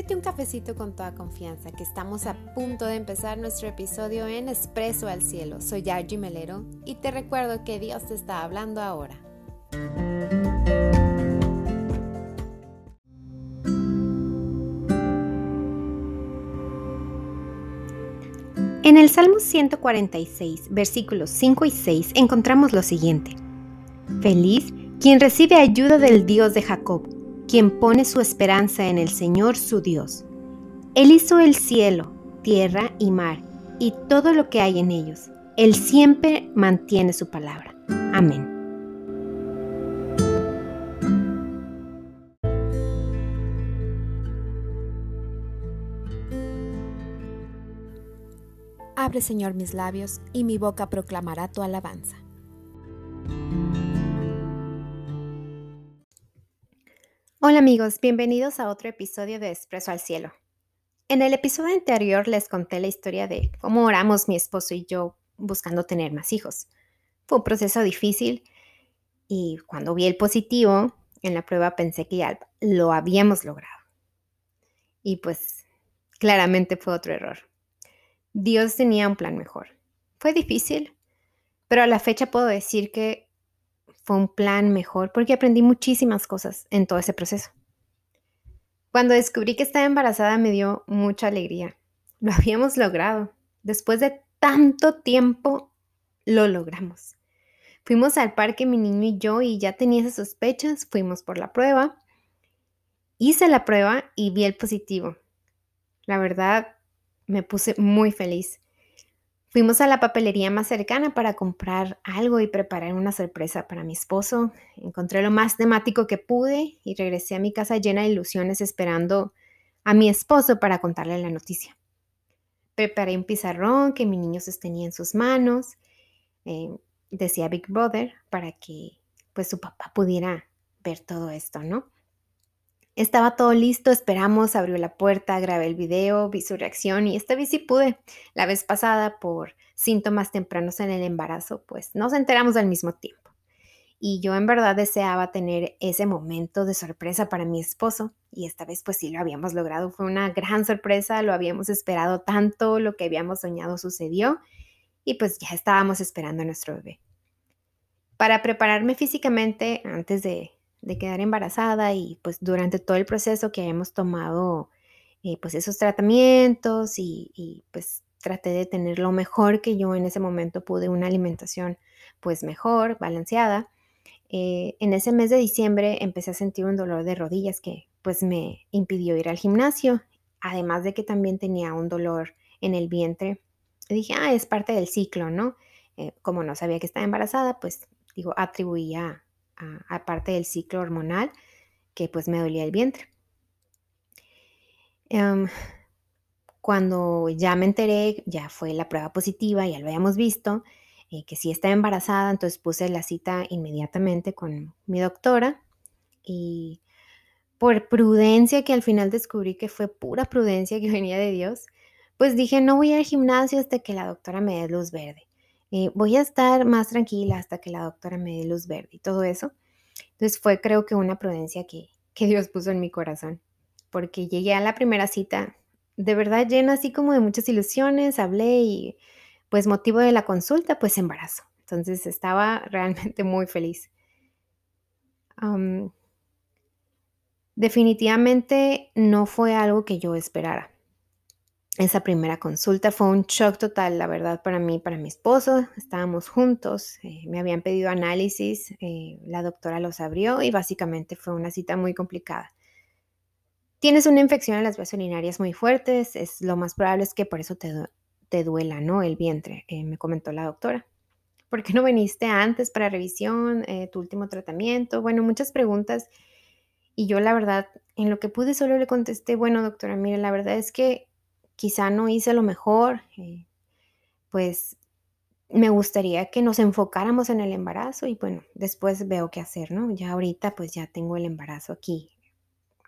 Sírvete un cafecito con toda confianza, que estamos a punto de empezar nuestro episodio en Expreso al Cielo. Soy Argy Melero y te recuerdo que Dios te está hablando ahora. En el Salmo 146, versículos 5 y 6, encontramos lo siguiente. Feliz quien recibe ayuda del Dios de Jacob quien pone su esperanza en el Señor su Dios. Él hizo el cielo, tierra y mar, y todo lo que hay en ellos. Él siempre mantiene su palabra. Amén. Abre, Señor, mis labios, y mi boca proclamará tu alabanza. Hola amigos, bienvenidos a otro episodio de Expreso al Cielo. En el episodio anterior les conté la historia de cómo oramos mi esposo y yo buscando tener más hijos. Fue un proceso difícil y cuando vi el positivo en la prueba pensé que ya lo habíamos logrado. Y pues claramente fue otro error. Dios tenía un plan mejor. Fue difícil, pero a la fecha puedo decir que fue un plan mejor porque aprendí muchísimas cosas en todo ese proceso. Cuando descubrí que estaba embarazada me dio mucha alegría. Lo habíamos logrado. Después de tanto tiempo, lo logramos. Fuimos al parque mi niño y yo y ya tenía esas sospechas. Fuimos por la prueba. Hice la prueba y vi el positivo. La verdad, me puse muy feliz. Fuimos a la papelería más cercana para comprar algo y preparar una sorpresa para mi esposo. Encontré lo más temático que pude y regresé a mi casa llena de ilusiones esperando a mi esposo para contarle la noticia. Preparé un pizarrón que mi niño sostenía en sus manos. Eh, decía Big Brother para que pues su papá pudiera ver todo esto, ¿no? Estaba todo listo, esperamos, abrió la puerta, grabé el video, vi su reacción y esta vez sí pude. La vez pasada, por síntomas tempranos en el embarazo, pues nos enteramos al mismo tiempo. Y yo en verdad deseaba tener ese momento de sorpresa para mi esposo y esta vez pues sí lo habíamos logrado. Fue una gran sorpresa, lo habíamos esperado tanto, lo que habíamos soñado sucedió y pues ya estábamos esperando a nuestro bebé. Para prepararme físicamente antes de, de quedar embarazada y pues durante todo el proceso que hemos tomado eh, pues esos tratamientos y, pues traté de tener lo mejor que yo en ese momento pude, una alimentación pues mejor, balanceada. Eh, en ese mes de diciembre empecé a sentir un dolor de rodillas que pues me impidió ir al gimnasio, además de que también tenía un dolor en el vientre. Y dije, ah, es parte del ciclo, ¿no? Eh, como no sabía que estaba embarazada, pues digo, atribuía aparte del ciclo hormonal, que pues me dolía el vientre. Em, cuando ya me enteré, ya fue la prueba positiva, ya lo habíamos visto, eh, que sí estaba embarazada, entonces puse la cita inmediatamente con mi doctora y por prudencia, que al final descubrí que fue pura prudencia que venía de Dios, pues dije, no voy al gimnasio hasta que la doctora me dé luz verde. Eh, voy a estar más tranquila hasta que la doctora me dé luz verde y todo eso. Entonces fue creo que una prudencia que, que Dios puso en mi corazón, porque llegué a la primera cita de verdad llena así como de muchas ilusiones, hablé y pues motivo de la consulta, pues embarazo. Entonces estaba realmente muy feliz. definitivamente no fue algo que yo esperara esa primera consulta fue un shock total, la verdad, para mí, para mi esposo. Estábamos juntos, eh, me habían pedido análisis, eh, la doctora los abrió y básicamente fue una cita muy complicada. Tienes una infección en las vías urinarias muy fuertes, es lo más probable es que por eso te, te duela, ¿no? El vientre, eh, me comentó la doctora. ¿Por qué no viniste antes para revisión, tu último tratamiento? Bueno, muchas preguntas. Y yo la verdad, en lo que pude solo le contesté, bueno, doctora, mire, la verdad es que quizá no hice lo mejor, eh, pues me gustaría que nos enfocáramos en el embarazo y bueno, después veo qué hacer, ¿no? Ya ahorita pues ya tengo el embarazo aquí,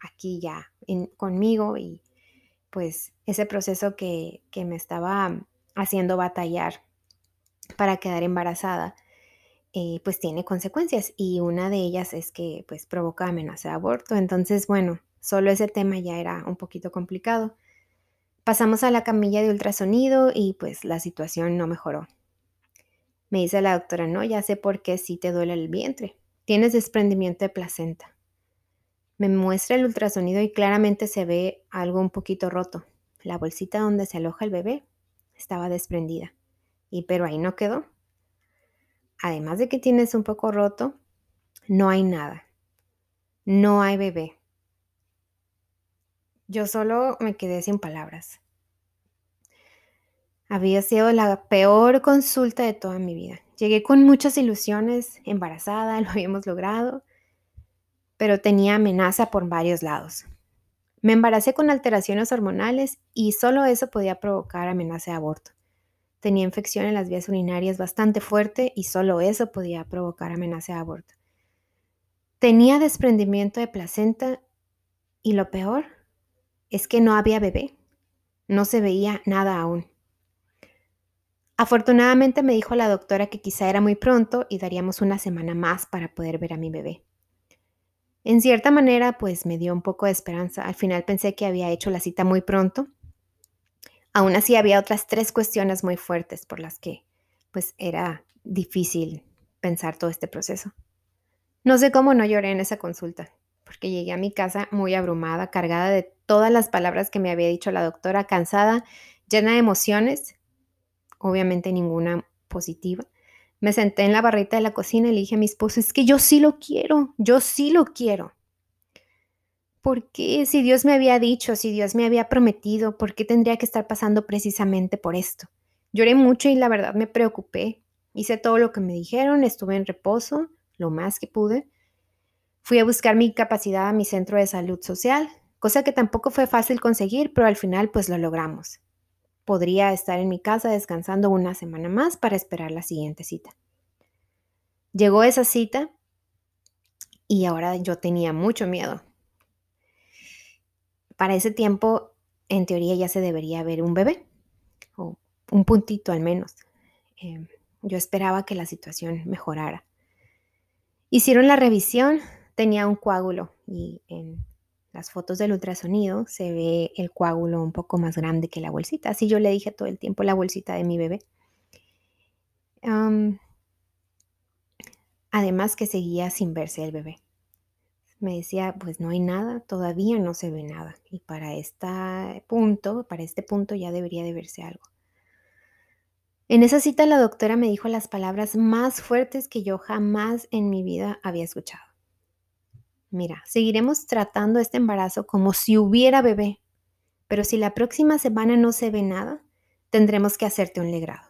aquí ya conmigo y pues ese proceso que, que me estaba haciendo batallar para quedar embarazada, eh, pues tiene consecuencias y una de ellas es que pues provoca amenaza de aborto. Entonces, bueno, Solo ese tema ya era un poquito complicado. Pasamos a la camilla de ultrasonido y pues la situación no mejoró. Me dice la doctora, no, ya sé por qué sí te duele el vientre. Tienes desprendimiento de placenta. Me muestra el ultrasonido y claramente se ve algo un poquito roto. La bolsita donde se aloja el bebé estaba desprendida. Y pero ahí no quedó. Además de que tienes un poco roto, no hay nada. No hay bebé. Yo solo me quedé sin palabras. Había sido la peor consulta de toda mi vida. Llegué con muchas ilusiones, embarazada, lo habíamos logrado, pero tenía amenaza por varios lados. Me embaracé con alteraciones hormonales y solo eso podía provocar amenaza de aborto. Tenía infección en las vías urinarias bastante fuerte y solo eso podía provocar amenaza de aborto. Tenía desprendimiento de placenta y lo peor es que no había bebé. No se veía nada aún. Afortunadamente me dijo la doctora que quizá era muy pronto y daríamos una semana más para poder ver a mi bebé. En cierta manera, pues me dio un poco de esperanza. Al final pensé que había hecho la cita muy pronto. Aún así había otras tres cuestiones muy fuertes por las que pues era difícil pensar todo este proceso. No sé cómo no lloré en esa consulta, porque llegué a mi casa muy abrumada, cargada de todas las palabras que me había dicho la doctora, cansada, llena de emociones, obviamente ninguna positiva. Me senté en la barrita de la cocina y le dije a mi esposo, es que yo sí lo quiero, yo sí lo quiero. ¿Por qué? Si Dios me había dicho, si Dios me había prometido, ¿por qué tendría que estar pasando precisamente por esto? Lloré mucho y la verdad me preocupé. Hice todo lo que me dijeron, estuve en reposo, lo más que pude. Fui a buscar mi capacidad a mi centro de salud social, cosa que tampoco fue fácil conseguir, pero al final pues lo logramos podría estar en mi casa descansando una semana más para esperar la siguiente cita. Llegó esa cita y ahora yo tenía mucho miedo. Para ese tiempo, en teoría, ya se debería ver un bebé, o un puntito al menos. Em, yo esperaba que la situación mejorara. Hicieron la revisión, tenía un coágulo y en las fotos del ultrasonido se ve el coágulo un poco más grande que la bolsita. Así yo le dije todo el tiempo la bolsita de mi bebé. además que seguía sin verse el bebé. Me decía, pues no hay nada, todavía no se ve nada. Y para este punto, para este punto ya debería de verse algo. En esa cita la doctora me dijo las palabras más fuertes que yo jamás en mi vida había escuchado. Mira, seguiremos tratando este embarazo como si hubiera bebé, pero si la próxima semana no se ve nada, tendremos que hacerte un legrado.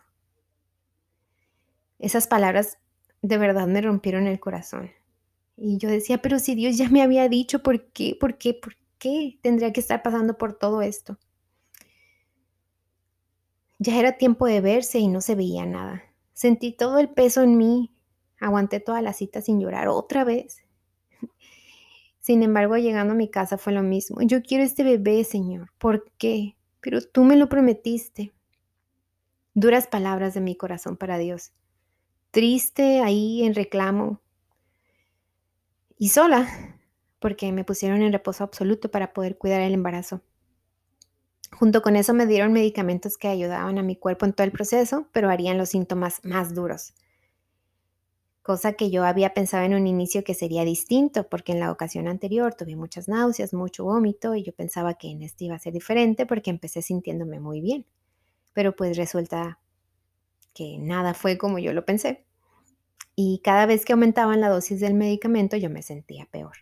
Esas palabras de verdad me rompieron el corazón. Y yo decía, pero si Dios ya me había dicho, ¿por qué? ¿Por qué? ¿Por qué tendría que estar pasando por todo esto? Ya era tiempo de verse y no se veía nada. Sentí todo el peso en mí. Aguanté toda la cita sin llorar otra vez. Sin embargo, llegando a mi casa fue lo mismo. Yo quiero este bebé, Señor. ¿Por qué? Pero tú me lo prometiste. Duras palabras de mi corazón para Dios. Triste ahí en reclamo. Y sola, porque me pusieron en reposo absoluto para poder cuidar el embarazo. Junto con eso me dieron medicamentos que ayudaban a mi cuerpo en todo el proceso, pero harían los síntomas más duros cosa que yo había pensado en un inicio que sería distinto, porque en la ocasión anterior tuve muchas náuseas, mucho vómito y yo pensaba que en este iba a ser diferente porque empecé sintiéndome muy bien. Pero pues resulta que nada fue como yo lo pensé. Y cada vez que aumentaban la dosis del medicamento yo me sentía peor.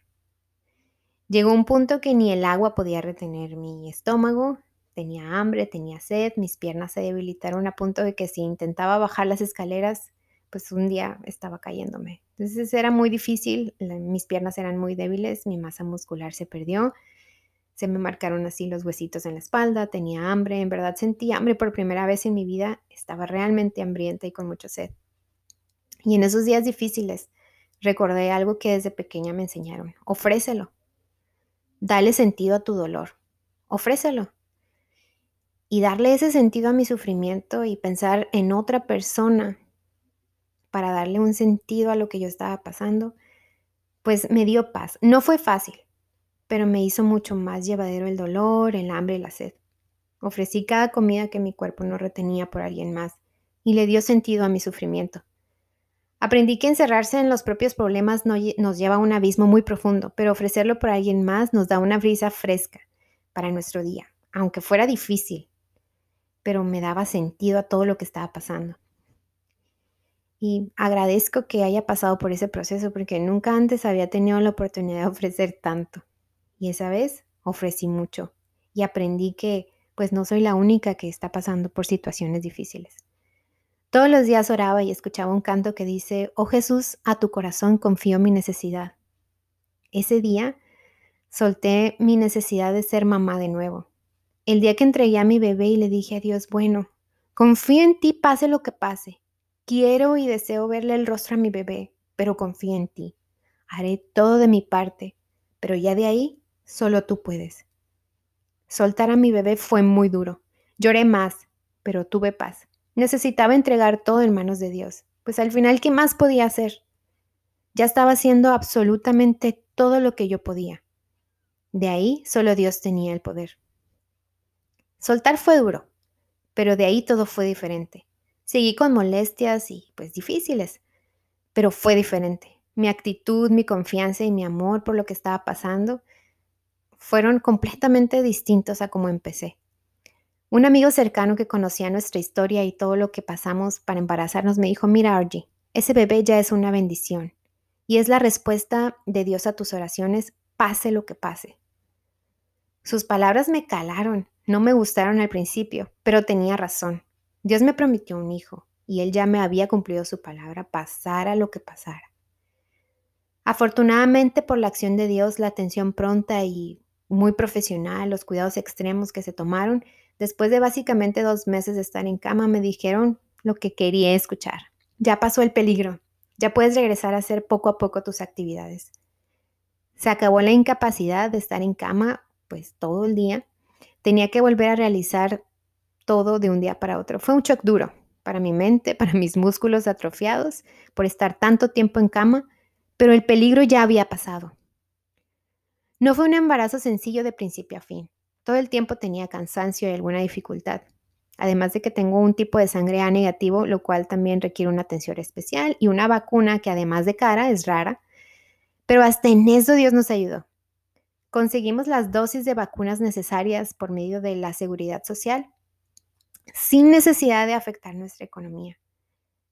Llegó un punto que ni el agua podía retener mi estómago, tenía hambre, tenía sed, mis piernas se debilitaron a punto de que si intentaba bajar las escaleras pues un día estaba cayéndome. Entonces era muy difícil, mis piernas eran muy débiles, mi masa muscular se perdió, se me marcaron así los huesitos en la espalda, tenía hambre, en verdad sentí hambre por primera vez en mi vida, estaba realmente hambrienta y con mucha sed. Y en esos días difíciles recordé algo que desde pequeña me enseñaron, ofrécelo, dale sentido a tu dolor, ofrécelo. Y darle ese sentido a mi sufrimiento y pensar en otra persona para darle un sentido a lo que yo estaba pasando, pues me dio paz. No fue fácil, pero me hizo mucho más llevadero el dolor, el hambre y la sed. Ofrecí cada comida que mi cuerpo no retenía por alguien más y le dio sentido a mi sufrimiento. Aprendí que encerrarse en los propios problemas nos lleva a un abismo muy profundo, pero ofrecerlo por alguien más nos da una brisa fresca para nuestro día, aunque fuera difícil, pero me daba sentido a todo lo que estaba pasando. Y agradezco que haya pasado por ese proceso porque nunca antes había tenido la oportunidad de ofrecer tanto. Y esa vez ofrecí mucho y aprendí que pues no soy la única que está pasando por situaciones difíciles. Todos los días oraba y escuchaba un canto que dice, oh Jesús, a tu corazón confío mi necesidad. Ese día solté mi necesidad de ser mamá de nuevo. El día que entregué a mi bebé y le dije a Dios, bueno, confío en ti pase lo que pase. Quiero y deseo verle el rostro a mi bebé, pero confío en ti. Haré todo de mi parte, pero ya de ahí solo tú puedes. Soltar a mi bebé fue muy duro. Lloré más, pero tuve paz. Necesitaba entregar todo en manos de Dios, pues al final, ¿qué más podía hacer? Ya estaba haciendo absolutamente todo lo que yo podía. De ahí solo Dios tenía el poder. Soltar fue duro, pero de ahí todo fue diferente. Seguí con molestias y pues difíciles, pero fue diferente. Mi actitud, mi confianza y mi amor por lo que estaba pasando fueron completamente distintos a como empecé. Un amigo cercano que conocía nuestra historia y todo lo que pasamos para embarazarnos me dijo, mira Argy, ese bebé ya es una bendición y es la respuesta de Dios a tus oraciones, pase lo que pase. Sus palabras me calaron, no me gustaron al principio, pero tenía razón. Dios me prometió un hijo y él ya me había cumplido su palabra, pasara lo que pasara. Afortunadamente por la acción de Dios, la atención pronta y muy profesional, los cuidados extremos que se tomaron, Después de básicamente dos meses de estar en cama, me dijeron lo que quería escuchar. Ya pasó el peligro. Ya puedes regresar a hacer poco a poco tus actividades. Se acabó la incapacidad de estar en cama, pues todo el día. Tenía que volver a realizar todo de un día para otro. Fue un shock duro para mi mente, para mis músculos atrofiados, por estar tanto tiempo en cama, pero el peligro ya había pasado. No fue un embarazo sencillo de principio a fin. Todo el tiempo tenía cansancio y alguna dificultad. Además de que tengo un tipo de sangre A negativo, lo cual también requiere una atención especial y una vacuna que además de cara es rara. Pero hasta en eso Dios nos ayudó. Conseguimos las dosis de vacunas necesarias por medio de la seguridad social sin necesidad de afectar nuestra economía.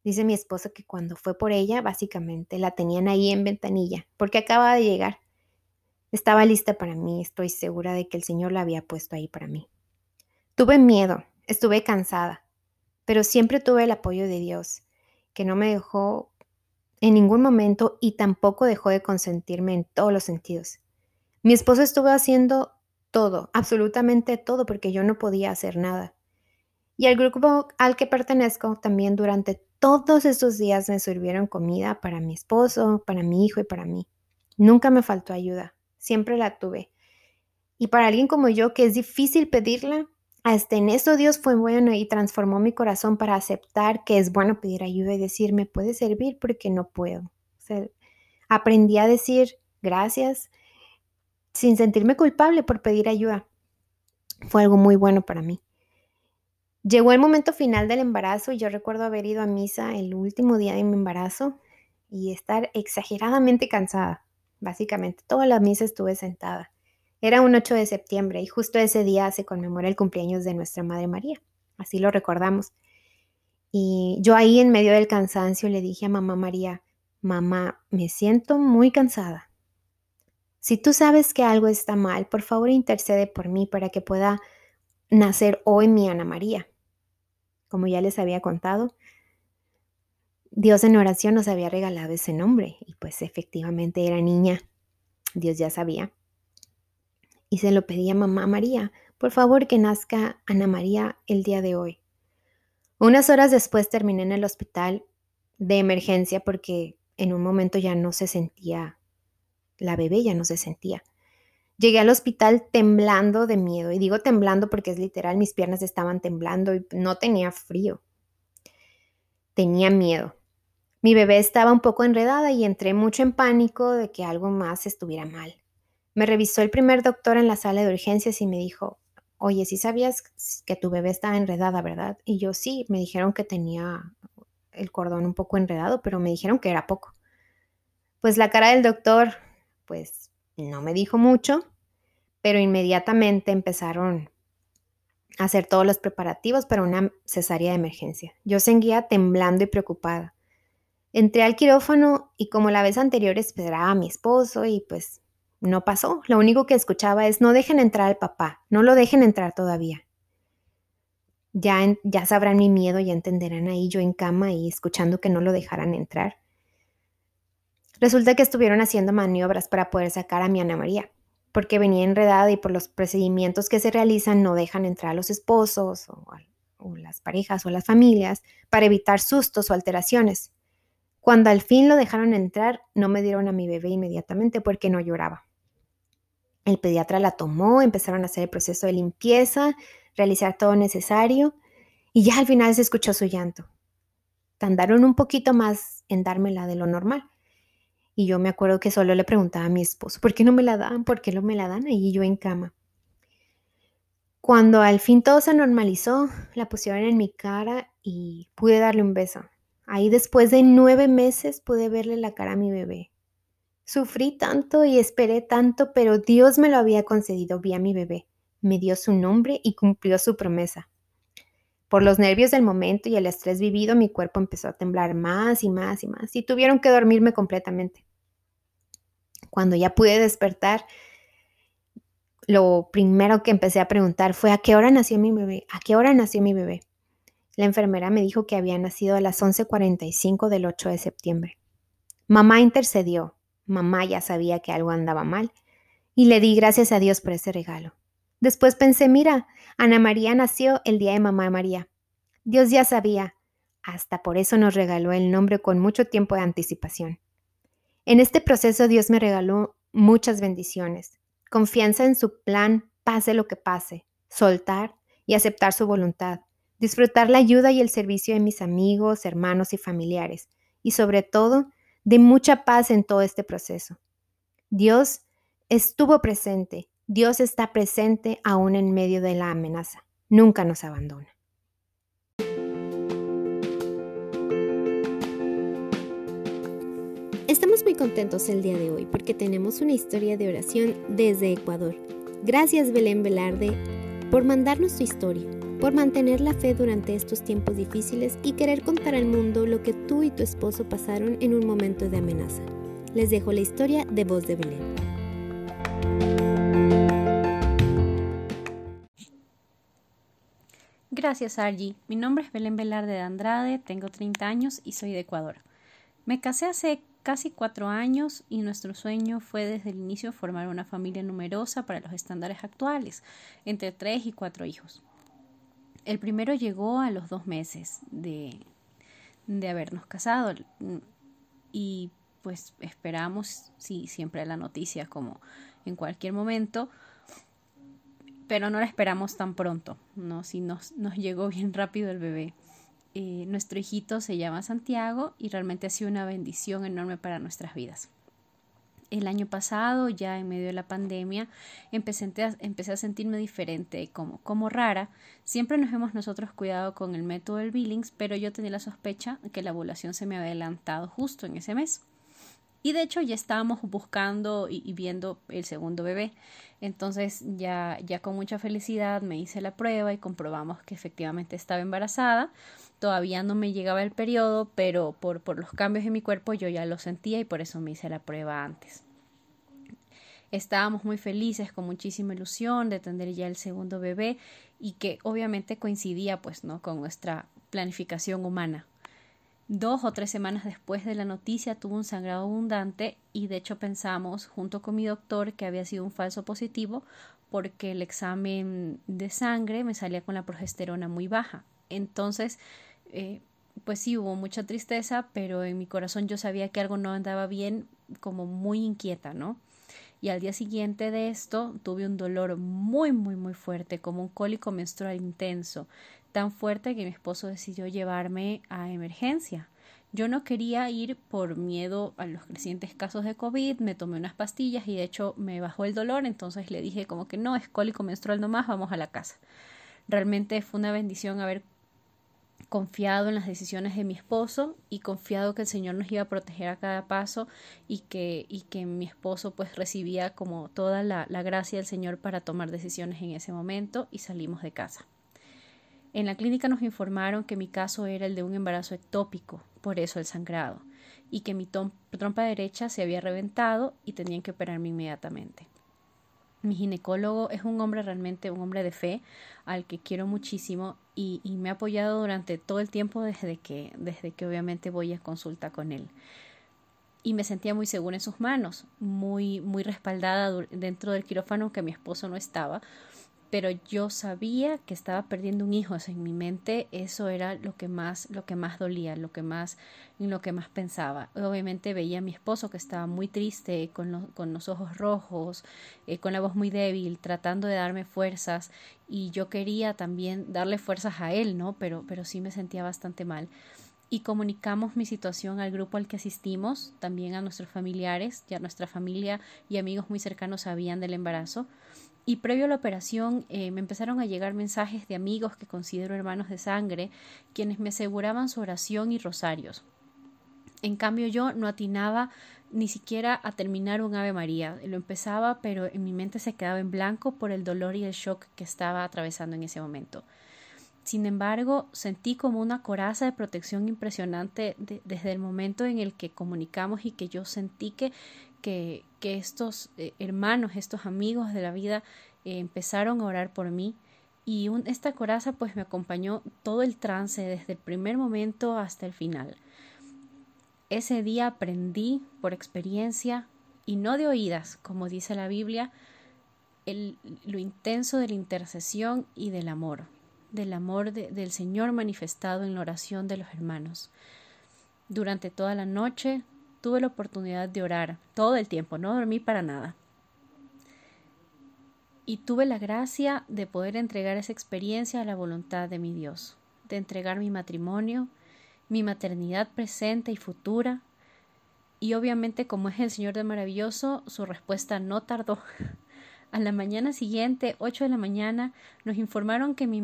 Dice mi esposo que cuando fue por ella, básicamente la tenían ahí en ventanilla, porque acaba de llegar. Estaba lista para mí, estoy segura de que el Señor la había puesto ahí para mí. Tuve miedo, estuve cansada, pero siempre tuve el apoyo de Dios, que no me dejó en ningún momento y tampoco dejó de consentirme en todos los sentidos. Mi esposo estuvo haciendo todo, absolutamente todo, porque yo no podía hacer nada. Y el grupo al que pertenezco también durante todos estos días me sirvieron comida para mi esposo, para mi hijo y para mí. Nunca me faltó ayuda siempre la tuve. Y para alguien como yo, que es difícil pedirla, hasta en eso Dios fue bueno y transformó mi corazón para aceptar que es bueno pedir ayuda y decir, me puede servir porque no puedo. aprendí a decir gracias sin sentirme culpable por pedir ayuda. Fue algo muy bueno para mí. Llegó el momento final del embarazo y yo recuerdo haber ido a misa el último día de mi embarazo y estar exageradamente cansada. Básicamente, toda la misa estuve sentada. Era un 8 de septiembre y justo ese día se conmemora el cumpleaños de nuestra Madre María. Así lo recordamos. Y yo ahí en medio del cansancio le dije a mamá María, mamá, me siento muy cansada. Si tú sabes que algo está mal, por favor intercede por mí para que pueda nacer hoy mi Ana María. Como ya les había contado, Dios en oración nos había regalado ese nombre y pues efectivamente era niña. Dios ya sabía. Y se lo pedía a mamá María, por favor que nazca Ana María el día de hoy. Unas horas después terminé en el hospital de emergencia porque en un momento ya no se sentía, la bebé ya no se sentía. Llegué al hospital temblando de miedo y digo temblando porque es literal, mis piernas estaban temblando y no tenía frío. Tenía miedo. Mi bebé estaba un poco enredada y entré mucho en pánico de que algo más estuviera mal. Me revisó el primer doctor en la sala de urgencias y me dijo, oye, si sabías que tu bebé estaba enredada, ¿verdad? Y yo sí, me dijeron que tenía el cordón un poco enredado, pero me dijeron que era poco. Pues la cara del doctor, pues no me dijo mucho, pero inmediatamente empezaron a hacer todos los preparativos para una cesárea de emergencia. Yo seguía temblando y preocupada. Entré al quirófano y como la vez anterior esperaba a mi esposo y pues no pasó. Lo único que escuchaba es no dejen entrar al papá, no lo dejen entrar todavía. Ya, ya sabrán mi miedo, ya entenderán ahí yo en cama y escuchando que no lo dejaran entrar. Resulta que estuvieron haciendo maniobras para poder sacar a mi Ana María, porque venía enredada y por los procedimientos que se realizan no dejan entrar a los esposos o, las parejas o las familias para evitar sustos o alteraciones. Cuando al fin lo dejaron entrar, no me dieron a mi bebé inmediatamente porque no lloraba. El pediatra la tomó, empezaron a hacer el proceso de limpieza, realizar todo necesario y ya al final se escuchó su llanto. Tardaron un poquito más en dármela de lo normal. Y yo me acuerdo que solo le preguntaba a mi esposo, ¿por qué no me la dan? ¿Por qué no me la dan? Y yo en cama. Cuando al fin todo se normalizó, la pusieron en mi cara y pude darle un beso. Ahí después de nueve meses pude verle la cara a mi bebé. Sufrí tanto y esperé tanto, pero Dios me lo había concedido, vi a mi bebé, me dio su nombre y cumplió su promesa. Por los nervios del momento y el estrés vivido, mi cuerpo empezó a temblar más y más y más y tuvieron que dormirme completamente. Cuando ya pude despertar, lo primero que empecé a preguntar fue ¿a qué hora nació mi bebé? ¿A qué hora nació mi bebé? La enfermera me dijo que había nacido a las 11:45 del 8 de septiembre. Mamá intercedió, Mamá ya sabía que algo andaba mal y le di gracias a Dios por ese regalo. Después pensé, mira, Ana María nació el día de Mamá María. Dios ya sabía, hasta por eso nos regaló el nombre con mucho tiempo de anticipación. En este proceso Dios me regaló muchas bendiciones, confianza en su plan, pase lo que pase, soltar y aceptar su voluntad, disfrutar la ayuda y el servicio de mis amigos, hermanos y familiares, y sobre todo, de mucha paz en todo este proceso. Dios estuvo presente, Dios está presente aún en medio de la amenaza, nunca nos abandona. Estamos muy contentos el día de hoy porque tenemos una historia de oración desde Ecuador. Gracias Belén Velarde por mandarnos tu historia por mantener la fe durante estos tiempos difíciles y querer contar al mundo lo que tú y tu esposo pasaron en un momento de amenaza. Les dejo la historia de Voz de Belén. Gracias, Argy. Mi nombre es Belén Velarde de Andrade, tengo 30 años y soy de Ecuador. Me casé hace casi cuatro años y nuestro sueño fue desde el inicio formar una familia numerosa para los estándares actuales, entre tres y cuatro hijos. El primero llegó a los dos meses de, de habernos casado y pues esperamos, sí, siempre la noticia como en cualquier momento, pero no la esperamos tan pronto, ¿no? Si nos, nos llegó bien rápido el bebé. Eh, nuestro hijito se llama Santiago y realmente ha sido una bendición enorme para nuestras vidas el año pasado, ya en medio de la pandemia, empecé a, sentirme diferente, como, como rara. Siempre nos hemos nosotros cuidado con el método del Billings, pero yo tenía la sospecha que la ovulación se me había adelantado justo en ese mes. Y de hecho ya estábamos buscando y, viendo el segundo bebé. Entonces ya con mucha felicidad me hice la prueba y comprobamos que efectivamente estaba embarazada. Todavía no me llegaba el periodo, pero por, por los cambios en mi cuerpo yo ya lo sentía y por eso me hice la prueba antes. Estábamos muy felices, con muchísima ilusión de tener ya el segundo bebé y que obviamente coincidía pues no con nuestra planificación humana. Dos o tres semanas después de la noticia tuvo un sangrado abundante y de hecho pensamos junto con mi doctor que había sido un falso positivo porque el examen de sangre me salía con la progesterona muy baja. Entonces, eh, pues sí hubo mucha tristeza, pero en mi corazón yo sabía que algo no andaba bien, como muy inquieta, ¿no? Y al día siguiente de esto tuve un dolor muy, muy, muy fuerte, como un cólico menstrual intenso tan fuerte que mi esposo decidió llevarme a emergencia. Yo no quería ir por miedo a los crecientes casos de COVID, me tomé unas pastillas y de hecho me bajó el dolor, entonces le dije como que no, es cólico menstrual nomás, vamos a la casa. Realmente fue una bendición haber confiado en las decisiones de mi esposo y confiado que el Señor nos iba a proteger a cada paso y que, y que mi esposo pues recibía como toda la, la gracia del Señor para tomar decisiones en ese momento y salimos de casa. En la clínica nos informaron que mi caso era el de un embarazo ectópico, por eso el sangrado, y que mi trompa derecha se había reventado y tenían que operarme inmediatamente. Mi ginecólogo es un hombre realmente, un hombre de fe, al que quiero muchísimo y, me ha apoyado durante todo el tiempo desde que, desde que obviamente voy a consulta con él. Y me sentía muy segura en sus manos, muy, muy respaldada dentro del quirófano, aunque mi esposo no estaba, pero yo sabía que estaba perdiendo un hijo, en mi mente eso era lo que más, lo que más dolía, lo que más, lo que más pensaba. Obviamente veía a mi esposo que estaba muy triste, con, con los ojos rojos, eh, con la voz muy débil, tratando de darme fuerzas, y yo quería también darle fuerzas a él, ¿no? Pero, pero sí me sentía bastante mal. Y comunicamos mi situación al grupo al que asistimos, también a nuestros familiares, ya nuestra familia y amigos muy cercanos sabían del embarazo y previo a la operación eh, me empezaron a llegar mensajes de amigos que considero hermanos de sangre, quienes me aseguraban su oración y rosarios. En cambio yo no atinaba ni siquiera a terminar un Ave María. Lo empezaba, pero en mi mente se quedaba en blanco por el dolor y el shock que estaba atravesando en ese momento. Sin embargo, sentí como una coraza de protección impresionante desde el momento en el que comunicamos y que yo sentí que que, estos eh, hermanos, estos amigos de la vida eh, empezaron a orar por mí y esta coraza pues me acompañó todo el trance desde el primer momento hasta el final. Ese día aprendí por experiencia y no de oídas, como dice la Biblia, el, lo intenso de la intercesión y del amor, del amor del Señor manifestado en la oración de los hermanos. Durante toda la noche tuve la oportunidad de orar todo el tiempo, no dormí para nada. Y tuve la gracia de poder entregar esa experiencia a la voluntad de mi Dios, de entregar mi matrimonio, mi maternidad presente y futura. Y obviamente como es el Señor de maravilloso, su respuesta no tardó. A la mañana siguiente, 8 de la mañana, nos informaron que mi,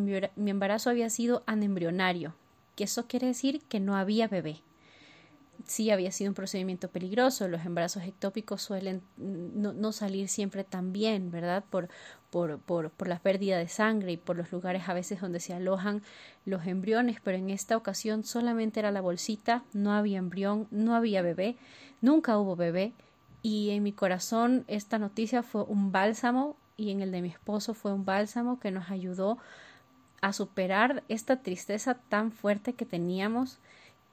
embarazo había sido anembrionario, que eso quiere decir que no había bebé sí había sido un procedimiento peligroso. Los embarazos ectópicos suelen no, salir siempre tan bien, ¿verdad? Por, por, por, por, la pérdida de sangre y por los lugares a veces donde se alojan los embriones, pero en esta ocasión solamente era la bolsita, no había embrión, no había bebé, nunca hubo bebé. Y en mi corazón esta noticia fue un bálsamo y en el de mi esposo fue un bálsamo que nos ayudó a superar esta tristeza tan fuerte que teníamos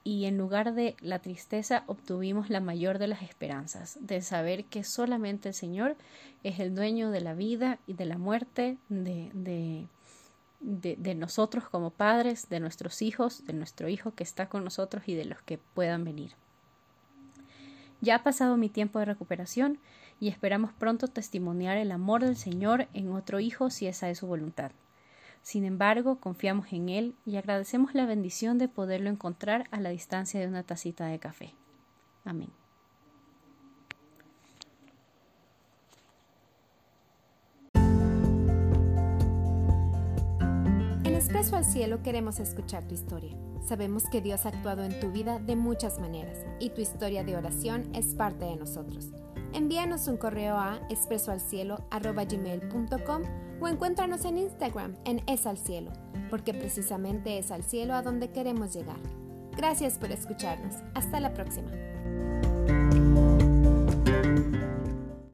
y en lugar de la tristeza obtuvimos la mayor de las esperanzas, de saber que solamente el Señor es el dueño de la vida y de la muerte, de, de, de, nosotros como padres, de nuestros hijos, de nuestro hijo que está con nosotros y de los que puedan venir. Ya ha pasado mi tiempo de recuperación y esperamos pronto testimoniar el amor del Señor en otro hijo si esa es su voluntad. Sin embargo, confiamos en Él y agradecemos la bendición de poderlo encontrar a la distancia de una tacita de café. Amén. Expreso al Cielo queremos escuchar tu historia. Sabemos que Dios ha actuado en tu vida de muchas maneras y tu historia de oración es parte de nosotros. Envíanos un correo a expresoalcielo.com o encuéntranos en Instagram en Es al Cielo, porque precisamente es al cielo a donde queremos llegar. Gracias por escucharnos. Hasta la próxima.